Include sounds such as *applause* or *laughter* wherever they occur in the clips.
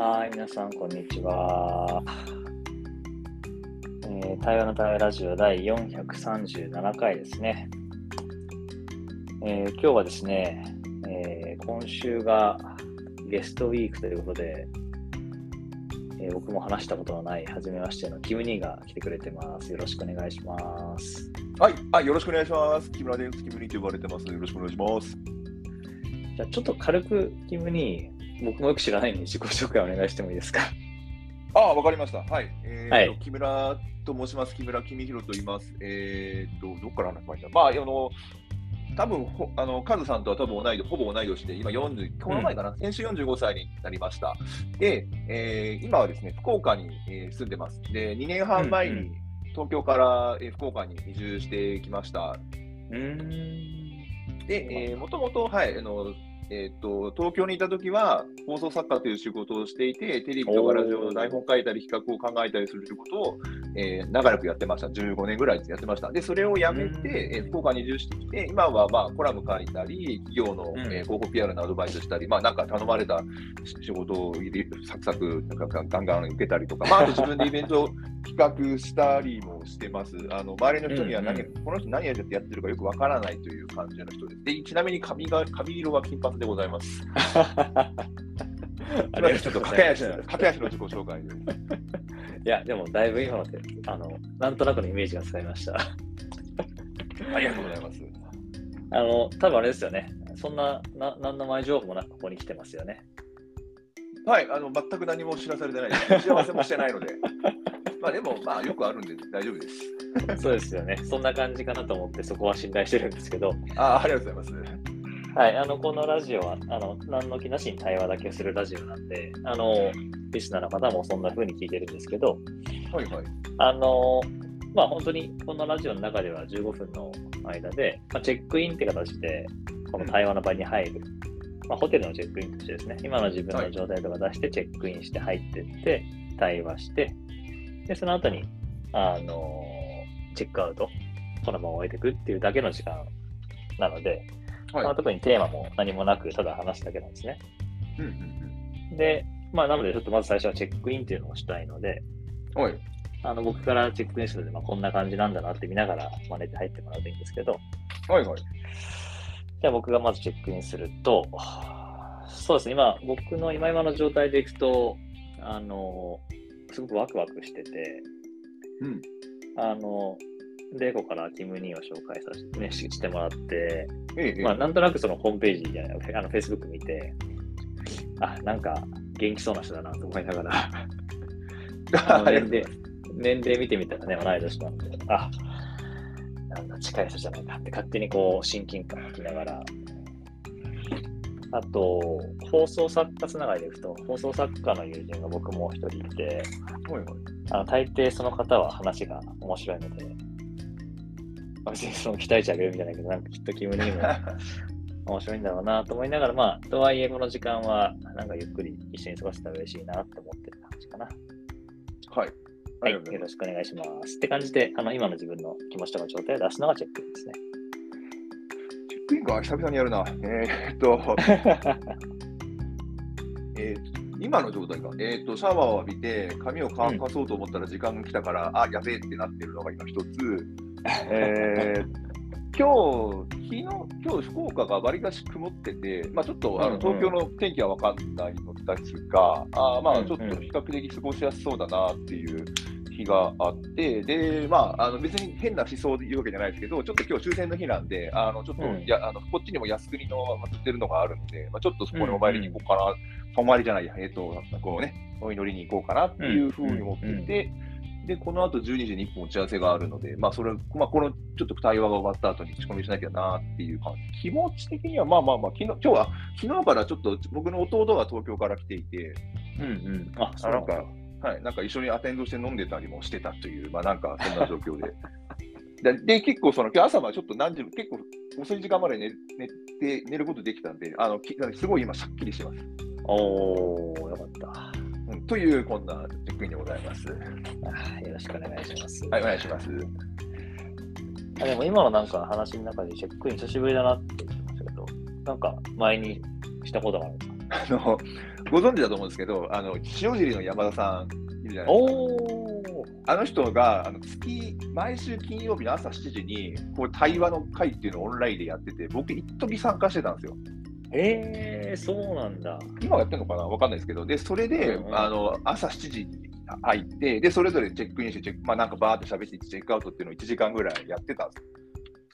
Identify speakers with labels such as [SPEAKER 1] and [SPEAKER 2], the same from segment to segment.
[SPEAKER 1] はい、皆さん、こんにちは。えー、対話の対話ラジオ第437回ですね。えー今日はですね、えー今週がゲストウィークということで、えー僕も話したことのない、初めましてのキムニーが来てくれてます。よろしくお願いします。
[SPEAKER 2] はい、あ、よろしくお願いします。木村です。木村にと呼ばれてます。よろしくお願いします。
[SPEAKER 1] じゃあ、ちょっと軽くキムニー、僕もよく知らないのに自己紹介お願いしてもいいですか？
[SPEAKER 2] あ、わかりました。はい。えー
[SPEAKER 1] はい
[SPEAKER 2] と木村と申します。木村公弘と言います。えー、と、どっから話しましたまあ、あの、多分ほあのカズさんとは多分同いほぼ同い年で、今40、この前かな、先週45歳になりました。で、えー今はですね、福岡に、えー住んでます。で、2年半前
[SPEAKER 1] うんう
[SPEAKER 2] に東京から、えー福岡に移住してきました。
[SPEAKER 1] うーん。
[SPEAKER 2] で、えー、もともと、はい、あの、えっ、と、東京にいたときは、放送作家という仕事をしていて、テレビとかラジオの台本書いたり、企画を考えたりする仕事を、えー長らくやってました。15年ぐらいやってました。で、それをやめ
[SPEAKER 1] うん
[SPEAKER 2] て、えー福岡に移住してきて、今は、まあ、コラム書いたり、企業の、
[SPEAKER 1] うん
[SPEAKER 2] えー広告 PR のアドバイスしたり、まあ、なんか頼まれたし仕事をサクサク、なんかガンガン受けたりとか、まあ、あと自分でイベントを企画したりもしてます。あの周りの人には何、
[SPEAKER 1] うん
[SPEAKER 2] この人何やってるかよくわからないという感じの人です。でちなみに髪が髪色は金髪でございます。*laughs*
[SPEAKER 1] ありが
[SPEAKER 2] ちょっと駆け足の駆け足の自己紹介です。
[SPEAKER 1] いや、でもだいぶ今ので、あの、なんとなくのイメージがつかみました。
[SPEAKER 2] ありがとうございます。
[SPEAKER 1] あの、多分あれですよね。そんな、な、何の前情報もなくここに来てますよね。
[SPEAKER 2] はい、あの全く何も知らされてないです。*laughs* 幸せもしてないので。まあでも、まあよくあるんで大丈夫です。
[SPEAKER 1] そうですよね。そんな感じかなと思って、そこは信頼してるんですけど、
[SPEAKER 2] あありがとうございます。
[SPEAKER 1] はい、あの、このラジオは、あの、何の気なしに対話だけするラジオなんで、あの、リスナーの方もそんな風に聞いてるんですけど、
[SPEAKER 2] はいはい。
[SPEAKER 1] あの、まあ本当にこのラジオの中では15分の間で、まあ、チェックインって形で、この対話の場に入る。まあ、ホテルのチェックインとしてですね、今の自分の状態とか出してチェックインして入ってって、対話して、で、その後に、あのチェックアウト、この場を終えていくっていうだけの時間なので、
[SPEAKER 2] はい
[SPEAKER 1] まあ、特にテーマも何もなく、ただ話すだけなんですね。
[SPEAKER 2] うんうん
[SPEAKER 1] で、まあ、なので、ちょっとまず最初はチェックインっていうのをしたいので、
[SPEAKER 2] うん。はい。
[SPEAKER 1] あの僕からチェックインするので、まあ、こんな感じなんだなって見ながら真似て入ってもらうといいんですけど、
[SPEAKER 2] はいはい。
[SPEAKER 1] じゃあ僕がまずチェックインすると、そうですね、今、僕の今今の状態でいくと、あの、すごくワクワクしてて、
[SPEAKER 2] うん。
[SPEAKER 1] あの、レイコからキムニーを紹介させて、ね、ししてもらって、
[SPEAKER 2] ええええ。
[SPEAKER 1] まあ、なんとなくそのホームページじゃない、あの、Facebook 見て、あ、なんか元気そうな人だなと思いながら、*laughs* 年齢、*laughs* 年齢見てみたらね、同い年なんで、あ、なんだ、近い人じゃないかって勝手にこう、親近感をきながら、あと、放送作家つながりでいくと、放送作家の友人が僕もう一人いて。あの大抵その方は話が面白いので、まあ別にその期待値上げるみたいだけど、なんかきっとキムにも *laughs* 面白いんだろうなと思いながら、まあ、とはいえこの時間は、なんかゆっくり一緒に過ごせたら嬉しいなと思ってる感じかな。
[SPEAKER 2] はい。
[SPEAKER 1] はい、よろしくお願いします。って感じで、あの今の自分の気持ちとか状態を出すのがチェックですね。
[SPEAKER 2] チェックインか、久々にやるな。えー、っと、*laughs* えー今の状態か。えーっと、シャワーを浴びて、髪を乾かそうと思ったら時間が来たから、あ、やべえってなってるのが今一つ。*laughs* えー今日、昨日、今日福岡がわりかし曇ってて、まあ、ちょっとあ
[SPEAKER 1] うんうん
[SPEAKER 2] の東京の天気は分かんないのですが、あーま
[SPEAKER 1] うんうん
[SPEAKER 2] あちょっと比較的過ごしやすそうだなっていう日があって、で、まあ、あの別に変な思想で言うわけじゃないですけど、ちょっと今日終戦の日なんで、あのちょっと、
[SPEAKER 1] うん。
[SPEAKER 2] やあのこっちにも靖国の祀ってるのがあるので、まあ、ちょっとそこにお参りに行こうかな、お参りじゃないや、えっ、と、こうね、お祈りに行こうかなっていうふうに思ってて、で、この後12時に1本打ち合わせがあるので、まあ、それ、まあ、このちょっと対話が終わった後に仕込みしなきゃなっていう感じ。気持ち的には、まあまあまあ、昨日、今日は、昨日からちょっと僕の弟が東京から来ていて、
[SPEAKER 1] うんうん。あ、そう
[SPEAKER 2] あなんか、はい、なんか一緒にアテンドして飲んでたりもしてたという、まあなんかそんな状況で。*laughs* でで、結構その、今日朝はちょっと何時も、結構遅い時間まで寝寝て、寝ることできたんで、あのきすごい今、しゃっきりしてます。
[SPEAKER 1] おー、よかった。
[SPEAKER 2] うん、という、こんなチェックインでございます。
[SPEAKER 1] あよろしくお願いします。
[SPEAKER 2] はい、お願いします。
[SPEAKER 1] あでも今のなんか話の中でチェックイン久しぶりだなって言ってましたけど、なんか前にしたことがある
[SPEAKER 2] あの、ご存知だと思うんですけど、あの塩尻の山田さんいるじゃないですか。
[SPEAKER 1] お
[SPEAKER 2] あの人があの月、毎週金曜日の朝7時にこう対話の会っていうのをオンラインでやってて、僕、一時参加してたんですよ。
[SPEAKER 1] えー、そうなんだ。
[SPEAKER 2] 今はやってるのかなわかんないですけど、で、それで、
[SPEAKER 1] うんうん
[SPEAKER 2] あの朝7時に入って、で、それぞれチェックインして、チェックまあ、なんかバーって喋って、チェックアウトっていうのを1時間ぐらいやってたんですよ。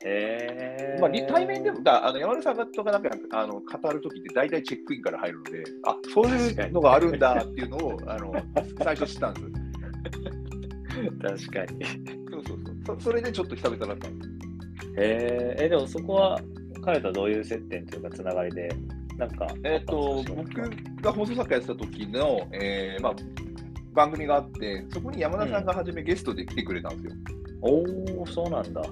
[SPEAKER 1] えー、
[SPEAKER 2] まあ、り対面でも、だあの山田さんがとかなんかあの語るときって、大体チェックインから入るので、あそういうのがあるんだっていうのをあの最初知ったんです。
[SPEAKER 1] 確かに。
[SPEAKER 2] そうそうそうそ。それでちょっと久々だったんです。
[SPEAKER 1] えー、え、でもそこは彼とどういう接点というかつながりで、なんか、
[SPEAKER 2] えっ、と、僕が放送作家やってた時の、えーまあ、番組があって、そこに山田さんが初めゲストで来てくれたんですよ。
[SPEAKER 1] おお、そうなんだ。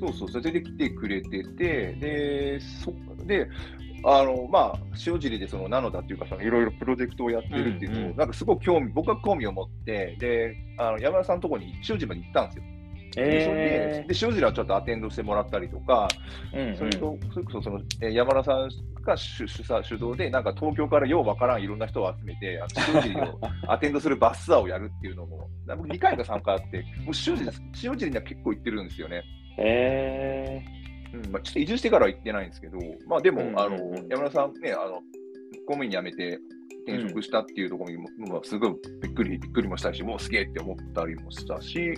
[SPEAKER 2] そうそう、それで来てくれてて、で、そで、あの、まあ、塩尻でそのナノだっていうか、そのいろいろプロジェクトをやってるっていうのを、
[SPEAKER 1] うんうん
[SPEAKER 2] なんかすごく興味、僕は興味を持って、で、あの山田さんのところに塩尻まで行ったんですよ。でそれ
[SPEAKER 1] え
[SPEAKER 2] で、で塩尻はちょっとアテンドしてもらったりとか、
[SPEAKER 1] ー、うんうん
[SPEAKER 2] それと、それこそその、えー山田さんが主主催主導で、なんか東京からようわからんいろんな人を集めて、塩尻を *laughs* アテンドするバスツアーをやるっていうのも、僕2回か3回あって、もう塩尻塩尻には結構行ってるんですよね。
[SPEAKER 1] え
[SPEAKER 2] うんまあ、ちょっと移住してからは行ってないんですけど、まあでも、
[SPEAKER 1] うんうんうん
[SPEAKER 2] あの山田さんね、あの公務員辞めて転職したっていうところにも、まあ、すごいびっくり、びっくりもしたし、もうすげえって思ったりもしたし、
[SPEAKER 1] ー、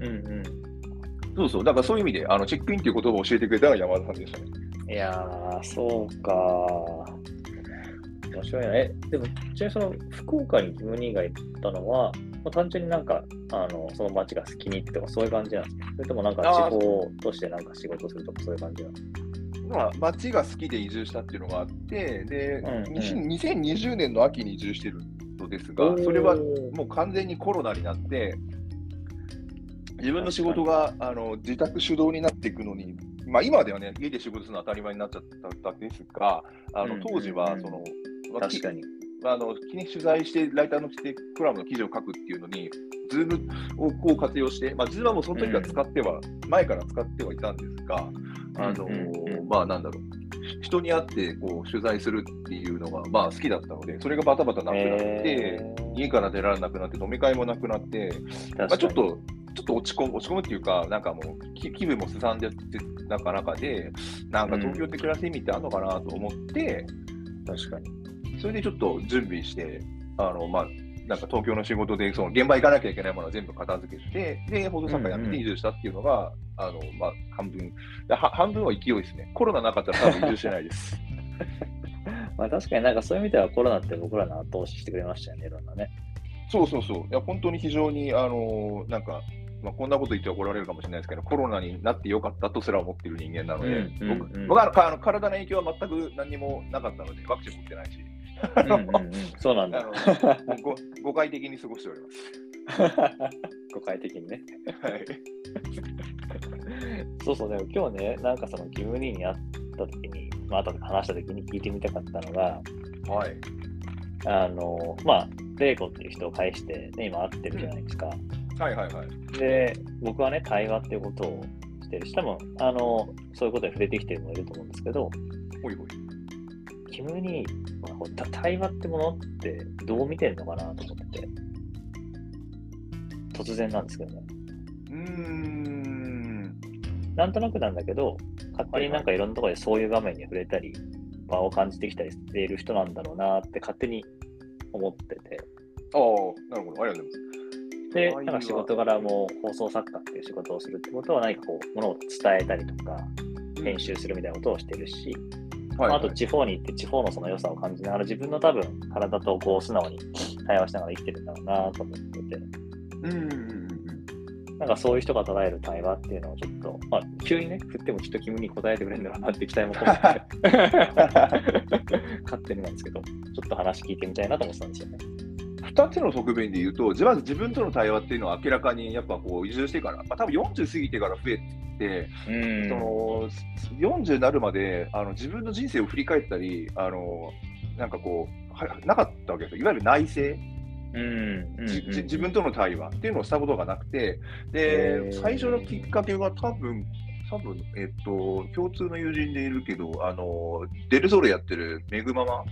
[SPEAKER 1] うんう
[SPEAKER 2] そうそう、だからそういう意味で、あのチェックインっていう言葉を教えてくれたのは山田さんでしたね。
[SPEAKER 1] ん。いやー、そうか。面白いな。え、でも、ちなみにその福岡にキム兄が行ったのは、まあ、単純になんか、あのその街が好きにってとか、そういう感じなんですかそれともなんか地方としてなんか仕事するとか、そういう感じなんですか？
[SPEAKER 2] まあ、街が好きで移住したっていうのがあって、で、
[SPEAKER 1] うんうん。
[SPEAKER 2] 20 2020年の秋に移住してるのですが、それはもう完全にコロナになって、自分の仕事があの自宅主導になっていくのに、まあ、今ではね、家で仕事するのは当たり前になっちゃったんですが、あの
[SPEAKER 1] うん
[SPEAKER 2] 当時は
[SPEAKER 1] うん。
[SPEAKER 2] その、まあ
[SPEAKER 1] 確かに。
[SPEAKER 2] あの取材して、ライターの来て、コラムの記事を書くっていうのに、ズームをこう活用して、まあ、ズームはもうその時から使っては、前から使ってはいたんですが、あの
[SPEAKER 1] うんうんうん。
[SPEAKER 2] まあなんだろう、人に会ってこう取材するっていうのが、まあ、好きだったので、それがバタバタなくなって、
[SPEAKER 1] えー。
[SPEAKER 2] 家から出られなくなって、飲み会もなくなって、まあ、ちょっと、ちょっと落ち込む、落ち込むっていうか、なんかもう気気分もすさんでってなんか中で、なんか東京って暮らす意味ってあるのかなと思って、
[SPEAKER 1] 確かに。
[SPEAKER 2] それでちょっと準備して、あの、まあ、なんか東京の仕事で、その現場行かなきゃいけないものは全部片付けて、で、報道作家辞めて移住したっていうのが、あの、まあ、半分、は半分は勢いですね。コロナなかったら多分移住してないです。*laughs*
[SPEAKER 1] まあ確かになんかそういう意味ではコロナって僕らの後押ししてくれましたよね、いろんなね。
[SPEAKER 2] そうそうそう。いや、本当に非常に、あの、なんか、まあ、こんなこと言って怒られるかもしれないですけど、コロナになってよかったとすら思っている人間なので、
[SPEAKER 1] うんうん
[SPEAKER 2] 僕
[SPEAKER 1] うん
[SPEAKER 2] 僕はあの体の影響は全く何にもなかったので、ワクチン持ってないし、
[SPEAKER 1] うんうんうん、そうなんだ。
[SPEAKER 2] ご誤解的に過ごしております。*laughs*
[SPEAKER 1] 誤解的にね。
[SPEAKER 2] はい。*laughs*
[SPEAKER 1] そうそう、でも今日ね、なんかそのキム・リーに会った時に、まあ後で話した時に聞いてみたかったのが、
[SPEAKER 2] はい。
[SPEAKER 1] あの、まあ、レイコっていう人を介して、ね、今会ってるじゃないですか。
[SPEAKER 2] はいはいはい。
[SPEAKER 1] で、僕はね、対話っていうことをしてるし、多分、あの、そういうことに触れてきてる人もいると思うんですけど、
[SPEAKER 2] ほいほい。
[SPEAKER 1] キム・リーはこうた対話ってものってどう見てるのかなと思ってて、突然なんですけどね。
[SPEAKER 2] うーん。
[SPEAKER 1] なんとなくなんだけど、勝手になんかいろんなところでそういう場面に触れたり、場を感じてきたりしている人なんだろうなって勝手に思ってて。
[SPEAKER 2] ああ、なるほど。ありがとうございます。
[SPEAKER 1] で、なんか仕事柄も放送作家っていう仕事をするってことは何かこう、ものを伝えたりとか、編集するみたいなことをしてるし、
[SPEAKER 2] はい、
[SPEAKER 1] まああと地方に行って地方のその良さを感じながら自分の多分体とこう素直に対話しながら生きてるんだろうなと思ってて、
[SPEAKER 2] うんうんうんうん。
[SPEAKER 1] なんかそういう人が捉える対話っていうのをちょっと、まあ急にね、振ってもきっと君に答えてくれるんだろうなって期待も込めて、*laughs* *laughs* 勝手になんですけど、ちょっと話聞いてみたいなと思ってたんですよね。
[SPEAKER 2] 2つの側面で言うと、まず自分との対話っていうのは明らかにやっぱこう移住してから、まあ、多分40過ぎてから増えて、
[SPEAKER 1] うん。
[SPEAKER 2] その40になるまであの自分の人生を振り返ったり、あのなんかこうは、なかったわけですよ、いわゆる内省、
[SPEAKER 1] うん。うん。
[SPEAKER 2] 自分との対話っていうのをしたことがなくて、で最初のきっかけは多分多分えっと、共通の友人でいるけど、あのデルソーレやってるメグママ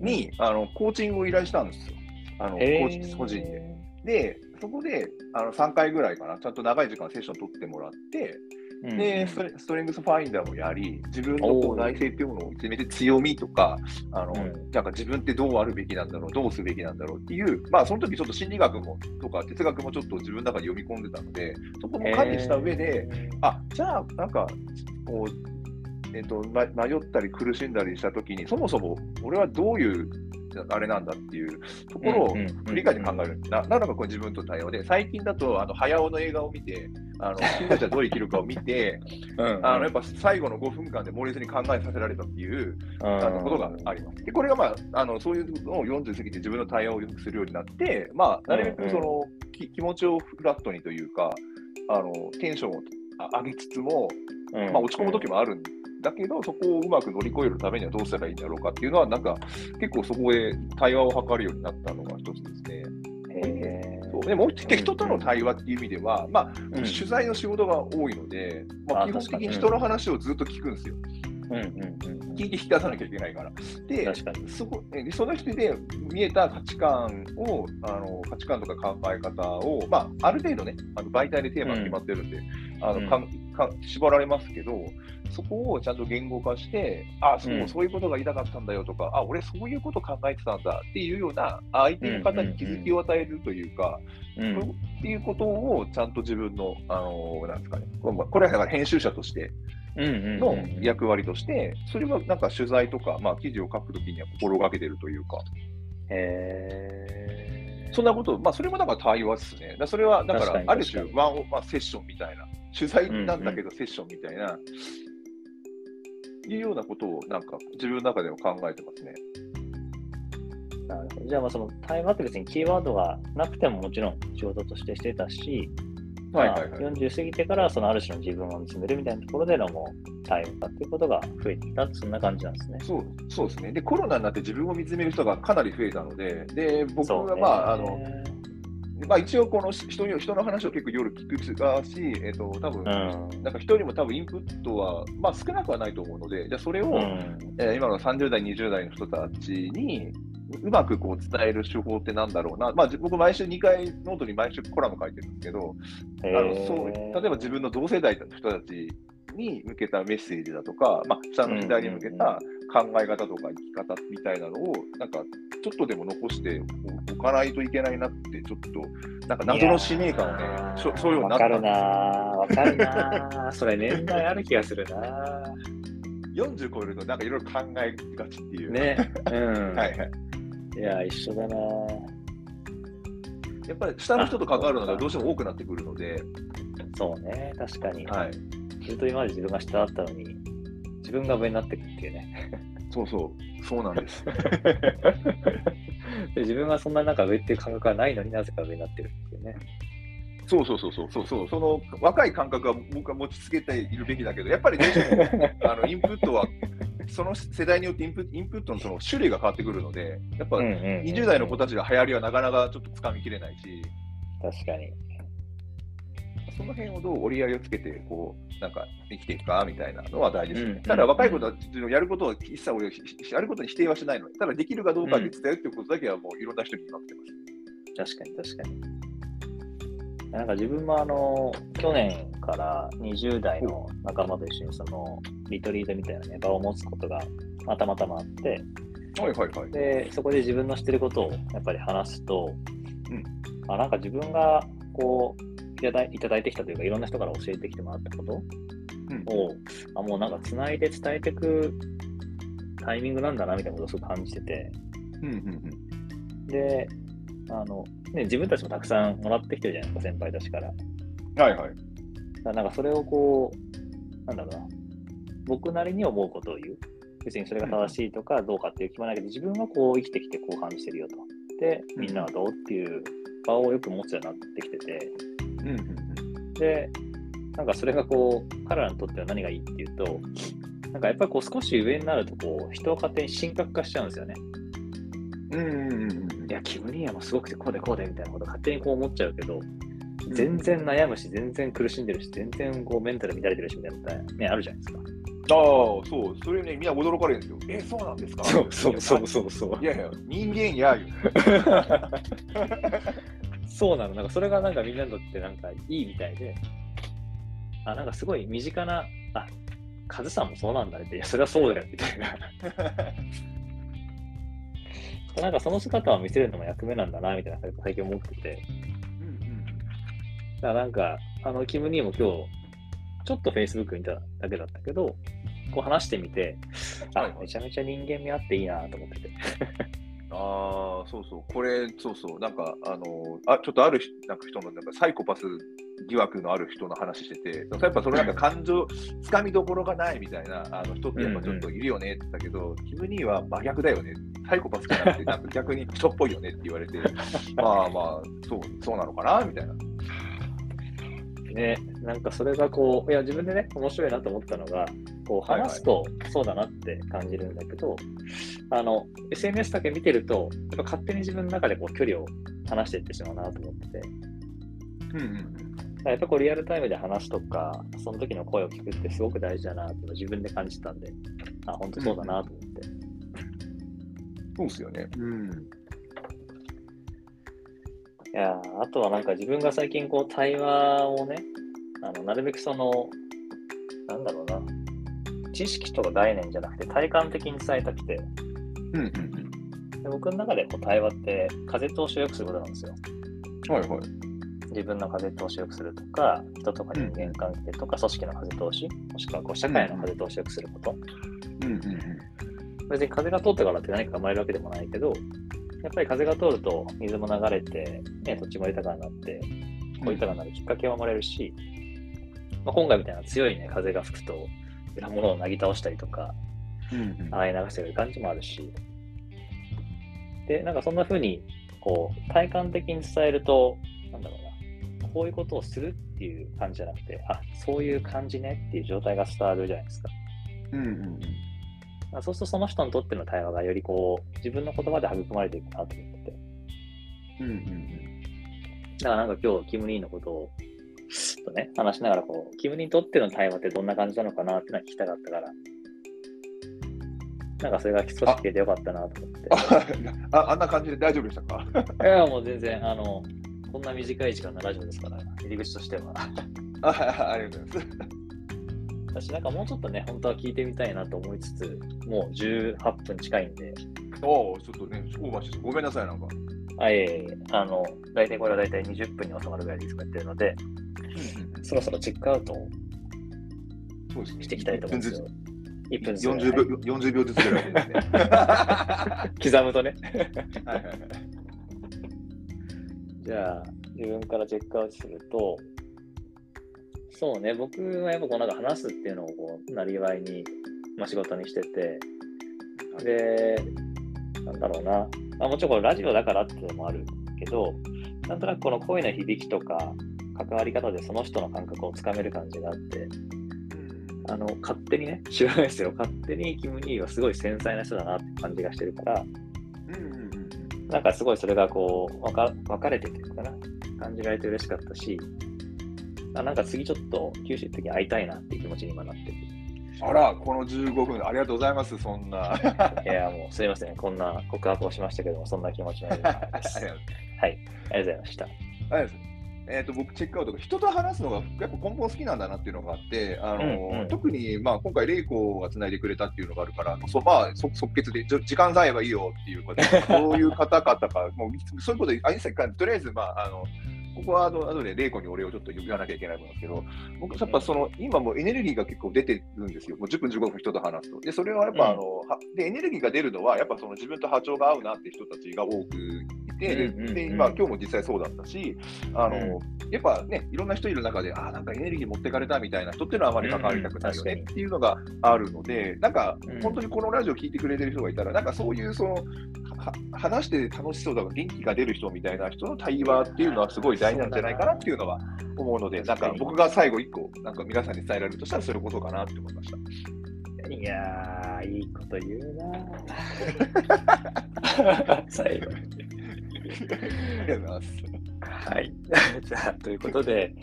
[SPEAKER 2] に、あのコーチングを依頼したんですよ。あのコ
[SPEAKER 1] へ
[SPEAKER 2] ーチ個人で。で、そこであの3回ぐらいかな、ちゃんと長い時間セッション取ってもらって、
[SPEAKER 1] うん
[SPEAKER 2] でストレストレングスファインダーもやり、自分のこう内省っていうものを見つめて強みとか、あの
[SPEAKER 1] うん。
[SPEAKER 2] なんか自分ってどうあるべきなんだろう、どうすべきなんだろうっていう、まあその時ちょっと心理学もとか哲学もちょっと自分の中で読み込んでたので、そこも加味した上で、あじゃあ、なんか、こう、えっとま迷ったり苦しんだりしたときに、そもそも俺はどういうあれなんだっていうところを振り返って考える。ななのかこれ自分と対応で、最近だと、あの早尾の映画を見て、あの君たちはどう生きるかを見て、*laughs*
[SPEAKER 1] うん、
[SPEAKER 2] あのやっぱ最後の5分間で猛烈に考えさせられたっていうあのことがあります。でこれが、まあ、あのそういうのを40過ぎて自分の対応をよくするようになって、まあ、なるべくその、き気持ちをフラットにというか、あのテンションをあ上げつつも、
[SPEAKER 1] うん、
[SPEAKER 2] まあ、落ち込む時もあるんだけど、そこをうまく乗り越えるためにはどうしたらいいんだろうかっていうのは、なんか結構そこへ対話を図るようになったのが一つですね。そうでもう一つ人との対話っていう意味では、まあ、
[SPEAKER 1] うん
[SPEAKER 2] 取材の仕事が多いので、まあ、
[SPEAKER 1] あ
[SPEAKER 2] 基本的に人の話をずっと聞くんですよ。
[SPEAKER 1] うんうんうん
[SPEAKER 2] 聞いて引き出さなきゃいけないから。で、
[SPEAKER 1] 確かに。
[SPEAKER 2] そこでその人で見えた価値観を、あの価値観とか考え方を、まあ、ある程度ね、あの媒体でテーマが決まってるんで、あ
[SPEAKER 1] うん
[SPEAKER 2] のかんか絞られますけど、そこをちゃんと言語化して、あそう、
[SPEAKER 1] うん。
[SPEAKER 2] そういうことが言いたかったんだよとか、あ俺、そういうこと考えてたんだっていうような、相手の方に気づきを与えるというか、
[SPEAKER 1] うん
[SPEAKER 2] っていうことをちゃんと自分の、あのなんですかね、これはだから編集者としての役割として、それはなんか取材とか、まあ、記事を書くときには心がけてるというか、
[SPEAKER 1] へー。
[SPEAKER 2] そんなこと、まあ、それもだから対話ですね。だそれは、だか
[SPEAKER 1] らに
[SPEAKER 2] ある種
[SPEAKER 1] 確、
[SPEAKER 2] ワンオ、まあ、セッションみたいな、取材なんだけどセッションみたいな、いうようなことを、なんか自分の中では考えてますね。
[SPEAKER 1] なるほどじゃあ、まあその対話って別にキーワードがなくてももちろん仕事としてしてたし、
[SPEAKER 2] はいはいはい
[SPEAKER 1] まあ40過ぎてからそのある種の自分を見つめるみたいなところでのもう対話っていうことが増えてきたそんな感じなんですね。
[SPEAKER 2] そうそうですね。で、コロナになって自分を見つめる人がかなり増えたので、で、僕はまあ、あの、まあ、一応、この人に人の話を結構夜聞くがし、えっ、と、多分、
[SPEAKER 1] うん。
[SPEAKER 2] なんか人にも多分インプットは、まあ、少なくはないと思うので、じゃあそれを、
[SPEAKER 1] うん。
[SPEAKER 2] えー今の30代、20代の人たちにうまくこう伝える手法ってなんだろうな、まあ、じ僕、毎週2回、ノートに毎週コラム書いてるんですけど、あのそう例えば自分の同世代の人たちに向けたメッセージだとか、まあ、下の世代に向けた考え方とか生き方みたいなのを、なんかちょっとでも残しておかないといけないなって、ちょっと、なんか謎の使命感をね、そそういうようになった
[SPEAKER 1] わかるなぁわかるなぁそれ年代ある気がするな
[SPEAKER 2] 40超えると、なんかいろいろ考えがちっていう。
[SPEAKER 1] ぁね。うん。*laughs*
[SPEAKER 2] はいはい。
[SPEAKER 1] いや、一緒だなぁ
[SPEAKER 2] やっぱり下の人と関わるのがどうしても多くなってくるので、
[SPEAKER 1] そうね、確かに。
[SPEAKER 2] はい、
[SPEAKER 1] ずっと今まで自分が下だったのに、自分が上になっていくっていうね。
[SPEAKER 2] そうそう、そうなんです。
[SPEAKER 1] で *laughs* 自分がそんな中上っていう感覚がないのになぜか上になってるっていうね。
[SPEAKER 2] そうそうそうそうそうそう、その若い感覚は僕は持ちつけているべきだけど、やっぱりどうしても *laughs* あのインプットは、その世代によってインプインプットのその種類が変わってくるので、やっぱ
[SPEAKER 1] うんうんうん
[SPEAKER 2] 20代の子たちが流行りはなかなかちょっとつかみきれないし、
[SPEAKER 1] 確かに。
[SPEAKER 2] その辺をどう折り合いをつけて、こう、なんか生きていくかみたいなのは大事ですね。
[SPEAKER 1] うん
[SPEAKER 2] ただ若い子たちのやることを一切俺、しやることに否定はしないので、ただできるかどうかで伝えるってことだけはもういろんな人に言われてます。
[SPEAKER 1] 確かに確かに。なんか自分もあの、去年から20代の仲間と一緒にその、リトリートみたいなね、場を持つことが、まあたまたまあって、
[SPEAKER 2] はいはいはい。
[SPEAKER 1] で、そこで自分の知ってることをやっぱり話すと、
[SPEAKER 2] うん
[SPEAKER 1] あなんか自分がこういただいいただいてきたというか、いろんな人から教えてきてもらったこと
[SPEAKER 2] うん
[SPEAKER 1] を、あもうなんかつないで伝えていくタイミングなんだなみたいなことをすごく感じてて、
[SPEAKER 2] うんうんうん
[SPEAKER 1] で、あのね、自分たちもたくさんもらってきてるじゃないですか、先輩たちから。
[SPEAKER 2] はいはい。
[SPEAKER 1] だなんかそれをこう、なんだろうな、僕なりに思うことを言う。別にそれが正しいとかどうかっていう気もないけど、自分はこう生きてきてこう感じてるよと。で、みんなはどうっていう場をよく持つようになってきてて、
[SPEAKER 2] うんうんうん
[SPEAKER 1] で、なんかそれがこう、彼らにとっては何がいいっていうと、なんかやっぱりこう少し上になるとこう、人を勝手に神格化しちゃうんですよね。
[SPEAKER 2] うんうんうんうん
[SPEAKER 1] いや、キム・リーヤもすごくてこうでこうでみたいなこと勝手にこう思っちゃうけど、全然悩むし、全然苦しんでるし、全然こうメンタル乱れてるしみたいなね、あるじゃないですか。
[SPEAKER 2] そう、それね、みんな驚かれるんですよ。え、そうなんですか？
[SPEAKER 1] そうそうそうそうそう。
[SPEAKER 2] いやいや、人間やよ。*laughs*
[SPEAKER 1] そうなの、なんかそれがなんかみんなにとってなんかいいみたいで、あ、なんかすごい身近な、あ、カズさんもそうなんだねって、いや、それはそうだよみたいな。*laughs* なんかその姿を見せるのも役目なんだなみたいな最近思ってて。うんうん、だからなんか、あの、キム・ニーも今日、ちょっと Facebook 見ただけだったけど、こう話してみて、あ、めちゃめちゃ人間味あっていいなと思ってて。
[SPEAKER 2] ああ、そうそう、これ、そうそう、なんか、あのあ、ちょっとあるなんか人の、なんかサイコパス疑惑のある人の話してて、やっぱそのなんか感情、つかみどころがないみたいなあの人ってやっぱちょっといるよねって言ったけど、うんうん、キム・ニーは真逆だよね、サイコパスじゃなくて、*laughs* なんか逆に人っぽいよねって言われて、まあまあ、そう、そうなのかなみたいな。*laughs*
[SPEAKER 1] ね、なんかそれがこう、いや、自分でね、面白いなと思ったのが、こう話すとそうだなって感じるんだけど、あの、SNS だけ見てると、やっぱ勝手に自分の中でこう距離を離していってしまうなと思ってて、うんうん、やっぱこうリアルタイムで話すとか、その時の声を聞くってすごく大事だなって自分で感じたんで、あ、本当そうだなと思って。
[SPEAKER 2] そうですよね。うん。
[SPEAKER 1] いやあとはなんか自分が最近こう対話をね、あのなるべくその、知識とか概念じゃなくて体感的に伝えたくて、うんうんうん、で僕の中でこう対話って風通しを良くすることなんですよ。
[SPEAKER 2] はいはい。
[SPEAKER 1] 自分の風通しを良くするとか、人とか人間関係とか、組織の風通し、もしくはこう社会の風通しを良くすること。うんうんうん、別に風が通ってからって何か生まれるわけでもないけど、やっぱり風が通ると水も流れて、ね、土地も豊かになって、こう豊かになるきっかけは生まれるし、まあ、今回みたいな強い、ね、風が吹くと、いろんなものをなぎ倒したりとか、洗い流してる感じもあるし、で、なんかそんな風に、こう、体感的に伝えると、なんだろうな、こういうことをするっていう感じじゃなくて、あ、そういう感じねっていう状態が伝わるじゃないですか。うんうんうんそうするとその人にとっての対話がよりこう自分の言葉で育まれていくなと思ってて。うんうんうん。だからなんか今日、キム・ニーのことをとね、話しながらこう、キムにとっての対話ってどんな感じなのかなってのは聞きたかったから、なんかそれが基礎式でよかったなと思って。
[SPEAKER 2] ああんな感じで大丈夫でしたか？
[SPEAKER 1] いや、もう全然、あの、こんな短い時間のラジオですから、入り口としては。
[SPEAKER 2] あありがとうございます。
[SPEAKER 1] 私なんかもうちょっとね、本当は聞いてみたいなと思いつつ、もう18分近いんで。
[SPEAKER 2] おお、ちょっとね、オーバーしてごめんなさい、なんか。
[SPEAKER 1] あ、いえいえ、あの、大体これは大体20分に収まるぐらいでいつもやってるので、そろそろチェックアウトをしていきたいと思うんですよ。
[SPEAKER 2] 1分ずつ。40秒 ,40 秒ずつぐらいでね。*laughs*
[SPEAKER 1] 刻むとね。*laughs* はいはいはい。じゃあ、自分からチェックアウトすると、そうね、僕はやっぱこうなんか話すっていうのをこう、なりわいに、まあ、仕事にしてて、で、なんだろうな、あ、もちろんこれラジオだからっていうのもあるけど、なんとなくこの声の響きとか、関わり方でその人の感覚をつかめる感じがあって、あの、勝手にね、知らないですよ。勝手にキム・ニーはすごい繊細な人だなって感じがしてるから、なんかすごいそれがこう、分か分かれててるかな。感じられて嬉しかったし、あなんか次ちょっと九州的に会いたいなっていう気持ちに今なってる。
[SPEAKER 2] あら、この15分、ありがとうございます、そんな。*laughs*
[SPEAKER 1] いや、もうすみません、こんな告白をしましたけども、そんな気持ちので *laughs* す。はい、ありがとうございました。あり
[SPEAKER 2] がとうございます。えーと、僕、チェックアウト人と話すのがやっぱ根本好きなんだなっていうのがあって、あの、うんうん、特に、まあ、今回、玲子がつないでくれたっていうのがあるから、そまあ、即決で時間さえはいいよっていうことそ *laughs* ういう方々か、もうそういうことで、あさっきとりあえず、まあ、あのここはあの後で玲子にお礼をちょっと言わなきゃいけないんですけど、僕、やっぱその今もエネルギーが結構出てるんですよ、もう10分、15分人と話すと。で、それはやっぱ、あの、でエネルギーが出るのは、やっぱその自分と波長が合うなって人たちが多くいて、で、今、今日も実際そうだったし、あの、やっぱね、いろんな人いる中で、あなんかエネルギー持ってかれたみたいな人っていうのはあまり関わりたくないよねっていうのがあるので、なんか、本当にこのラジオ聞いてくれてる人がいたら、なんかそういうその、話して楽しそうだから元気が出る人みたいな人の対話っていうのはすごい大事なんじゃないかなっていうのは思うので、なんか僕が最後1個、なんか皆さんに伝えられるとしたらそれこそかなって思いました。
[SPEAKER 1] いやー、いいこと言うな *laughs* *laughs* 最後。に。ありがとうございます。はい。じゃあ、ということで、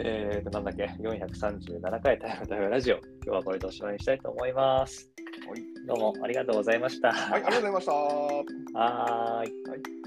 [SPEAKER 1] えーと、なんだっけ、437回タイムタイムラジオ。今日はこれでおしまいにしたいと思います。
[SPEAKER 2] はい。
[SPEAKER 1] どうもありがとうございました。
[SPEAKER 2] はい、ありがとうございました。
[SPEAKER 1] はーい。
[SPEAKER 2] はい